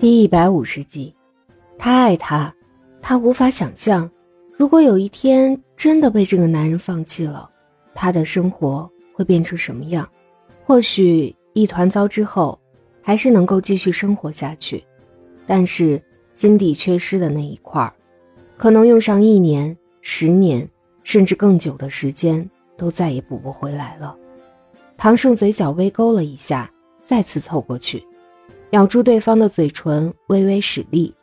第一百五十集，他爱他，他无法想象，如果有一天真的被这个男人放弃了，他的生活会变成什么样？或许一团糟之后，还是能够继续生活下去，但是心底缺失的那一块可能用上一年、十年，甚至更久的时间，都再也补不回来了。唐胜嘴角微勾了一下，再次凑过去。咬住对方的嘴唇，微微使力，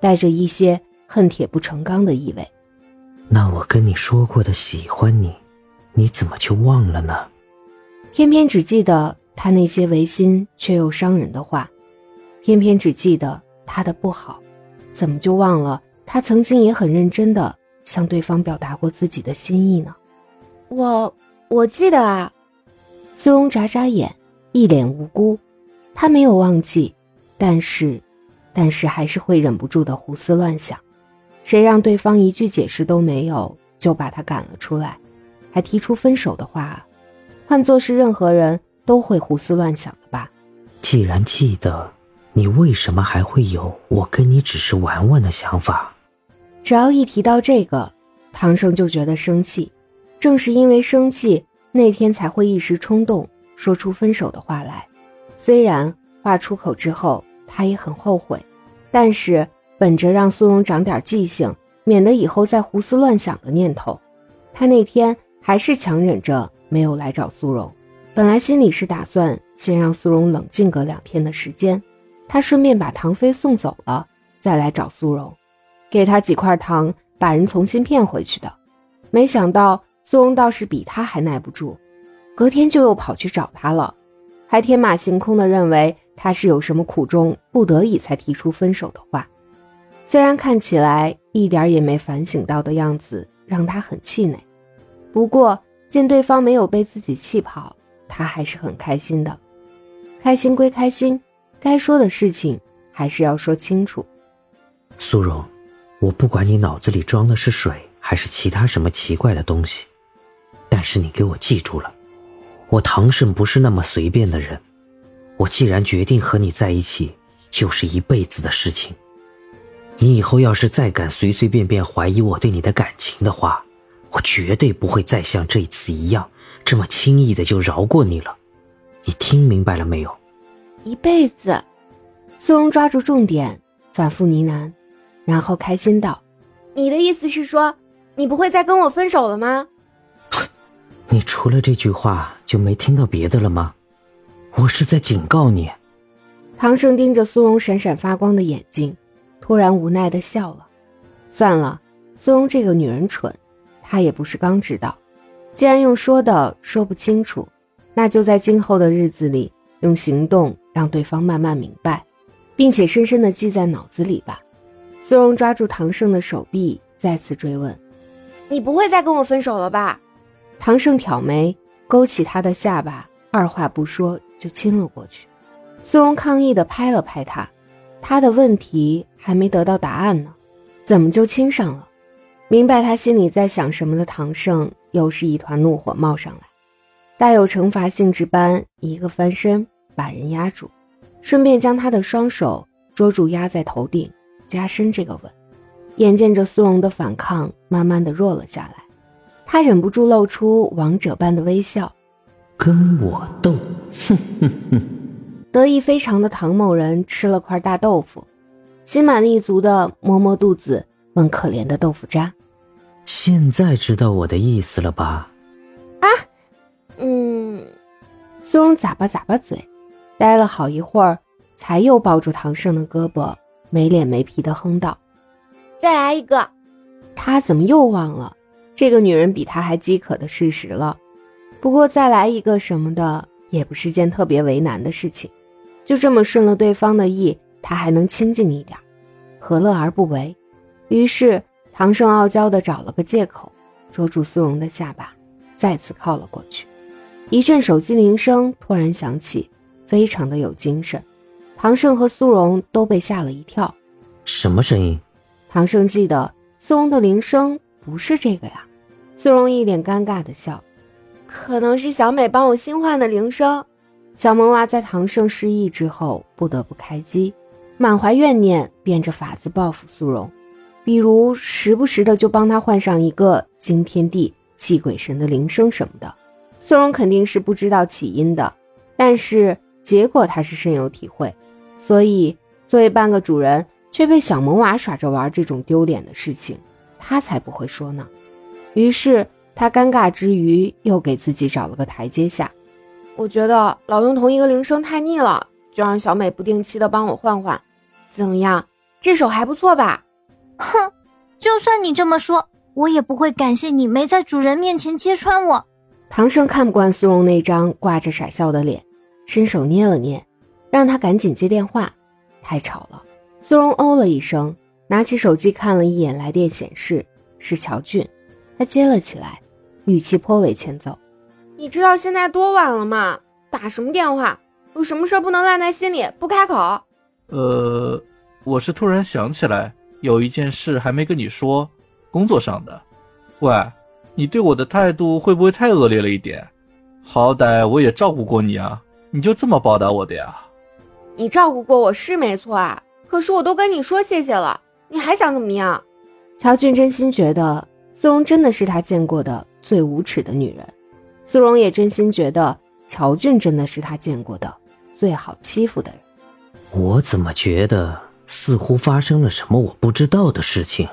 带着一些恨铁不成钢的意味。那我跟你说过的喜欢你，你怎么就忘了呢？偏偏只记得他那些违心却又伤人的话，偏偏只记得他的不好，怎么就忘了他曾经也很认真的向对方表达过自己的心意呢？我我记得啊。苏荣眨眨眼，一脸无辜。他没有忘记，但是，但是还是会忍不住的胡思乱想。谁让对方一句解释都没有就把他赶了出来，还提出分手的话？换做是任何人都会胡思乱想的吧？既然记得，你为什么还会有我跟你只是玩玩的想法？只要一提到这个，唐生就觉得生气。正是因为生气，那天才会一时冲动说出分手的话来。虽然话出口之后，他也很后悔，但是本着让苏荣长点记性，免得以后再胡思乱想的念头，他那天还是强忍着没有来找苏荣。本来心里是打算先让苏荣冷静个两天的时间，他顺便把唐飞送走了，再来找苏荣，给他几块糖，把人重新骗回去的。没想到苏荣倒是比他还耐不住，隔天就又跑去找他了。还天马行空的认为他是有什么苦衷，不得已才提出分手的话，虽然看起来一点也没反省到的样子，让他很气馁。不过见对方没有被自己气跑，他还是很开心的。开心归开心，该说的事情还是要说清楚。苏荣，我不管你脑子里装的是水还是其他什么奇怪的东西，但是你给我记住了。我唐胜不是那么随便的人，我既然决定和你在一起，就是一辈子的事情。你以后要是再敢随随便便怀疑我对你的感情的话，我绝对不会再像这次一样这么轻易的就饶过你了。你听明白了没有？一辈子。苏荣抓住重点，反复呢喃，然后开心道：“你的意思是说，你不会再跟我分手了吗？”你除了这句话就没听到别的了吗？我是在警告你。唐盛盯着苏荣闪闪发光的眼睛，突然无奈的笑了。算了，苏荣这个女人蠢，她也不是刚知道。既然用说的说不清楚，那就在今后的日子里用行动让对方慢慢明白，并且深深的记在脑子里吧。苏荣抓住唐盛的手臂，再次追问：“你不会再跟我分手了吧？”唐盛挑眉，勾起他的下巴，二话不说就亲了过去。苏荣抗议地拍了拍他，他的问题还没得到答案呢，怎么就亲上了？明白他心里在想什么的唐盛，又是一团怒火冒上来，带有惩罚性质般一个翻身把人压住，顺便将他的双手捉住压在头顶，加深这个吻。眼见着苏荣的反抗慢慢的弱了下来。他忍不住露出王者般的微笑，跟我斗，哼哼哼！得意非常的唐某人吃了块大豆腐，心满意足的摸摸肚子，问可怜的豆腐渣：“现在知道我的意思了吧？”啊，嗯。苏荣咂巴咂巴嘴，待了好一会儿，才又抱住唐胜的胳膊，没脸没皮的哼道：“再来一个。”他怎么又忘了？这个女人比他还饥渴的事实了，不过再来一个什么的也不是件特别为难的事情，就这么顺了对方的意，他还能清静一点，何乐而不为？于是唐胜傲娇的找了个借口，捉住苏荣的下巴，再次靠了过去。一阵手机铃声突然响起，非常的有精神，唐胜和苏荣都被吓了一跳。什么声音？唐胜记得苏荣的铃声不是这个呀。苏荣一脸尴尬的笑，可能是小美帮我新换的铃声。小萌娃在唐盛失忆之后不得不开机，满怀怨念，变着法子报复苏荣，比如时不时的就帮他换上一个惊天地、泣鬼神的铃声什么的。苏荣肯定是不知道起因的，但是结果他是深有体会，所以作为半个主人却被小萌娃耍着玩这种丢脸的事情，他才不会说呢。于是他尴尬之余，又给自己找了个台阶下。我觉得老用同一个铃声太腻了，就让小美不定期的帮我换换，怎么样？这手还不错吧？哼，就算你这么说，我也不会感谢你没在主人面前揭穿我。唐胜看不惯苏荣那张挂着傻笑的脸，伸手捏了捏，让他赶紧接电话，太吵了。苏荣哦了一声，拿起手机看了一眼来电显示是乔俊，他接了起来，语气颇为欠揍。你知道现在多晚了吗？打什么电话？有什么事不能烂在心里不开口？呃，我是突然想起来，有一件事还没跟你说，工作上的。喂，你对我的态度会不会太恶劣了一点？好歹我也照顾过你啊，你就这么报答我的呀？你照顾过我是没错啊，可是我都跟你说谢谢了，你还想怎么样？乔俊真心觉得苏荣真的是他见过的最无耻的女人。苏荣也真心觉得乔俊真的是他见过的最好欺负的人。我怎么觉得似乎发生了什么我不知道的事情？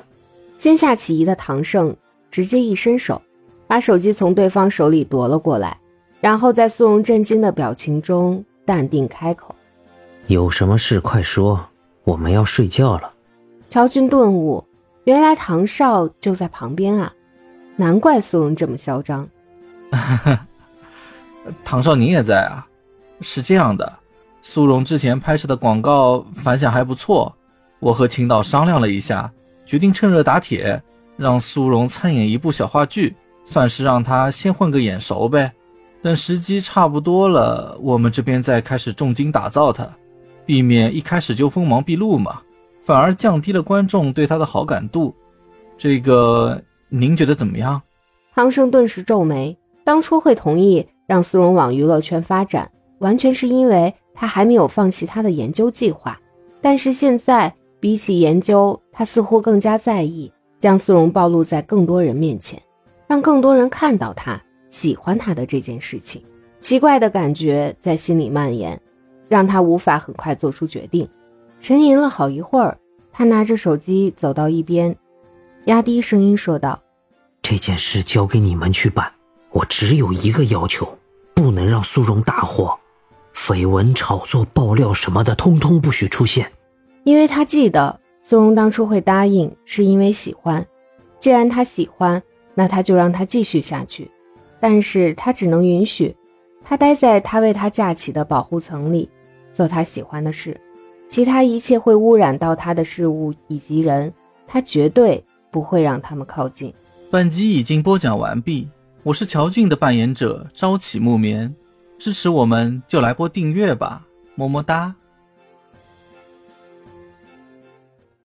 先下起疑的唐胜直接一伸手，把手机从对方手里夺了过来，然后在苏荣震惊的表情中淡定开口：“有什么事快说，我们要睡觉了。”乔俊顿悟，原来唐少就在旁边啊，难怪苏荣这么嚣张。唐少，您也在啊？是这样的，苏荣之前拍摄的广告反响还不错，我和秦导商量了一下，决定趁热打铁，让苏荣参演一部小话剧，算是让他先混个眼熟呗。等时机差不多了，我们这边再开始重金打造他，避免一开始就锋芒毕露嘛，反而降低了观众对他的好感度。这个您觉得怎么样？唐生顿时皱眉。当初会同意让苏荣往娱乐圈发展，完全是因为他还没有放弃他的研究计划。但是现在，比起研究，他似乎更加在意将苏荣暴露在更多人面前，让更多人看到他喜欢他的这件事情。奇怪的感觉在心里蔓延，让他无法很快做出决定。沉吟了好一会儿，他拿着手机走到一边，压低声音说道：“这件事交给你们去办。”我只有一个要求，不能让苏荣大火，绯闻炒作、爆料什么的，通通不许出现。因为他记得苏荣当初会答应，是因为喜欢。既然他喜欢，那他就让他继续下去。但是他只能允许他待在他为他架起的保护层里，做他喜欢的事。其他一切会污染到他的事物以及人，他绝对不会让他们靠近。本集已经播讲完毕。我是乔俊的扮演者朝起木棉，支持我们就来播订阅吧，么么哒。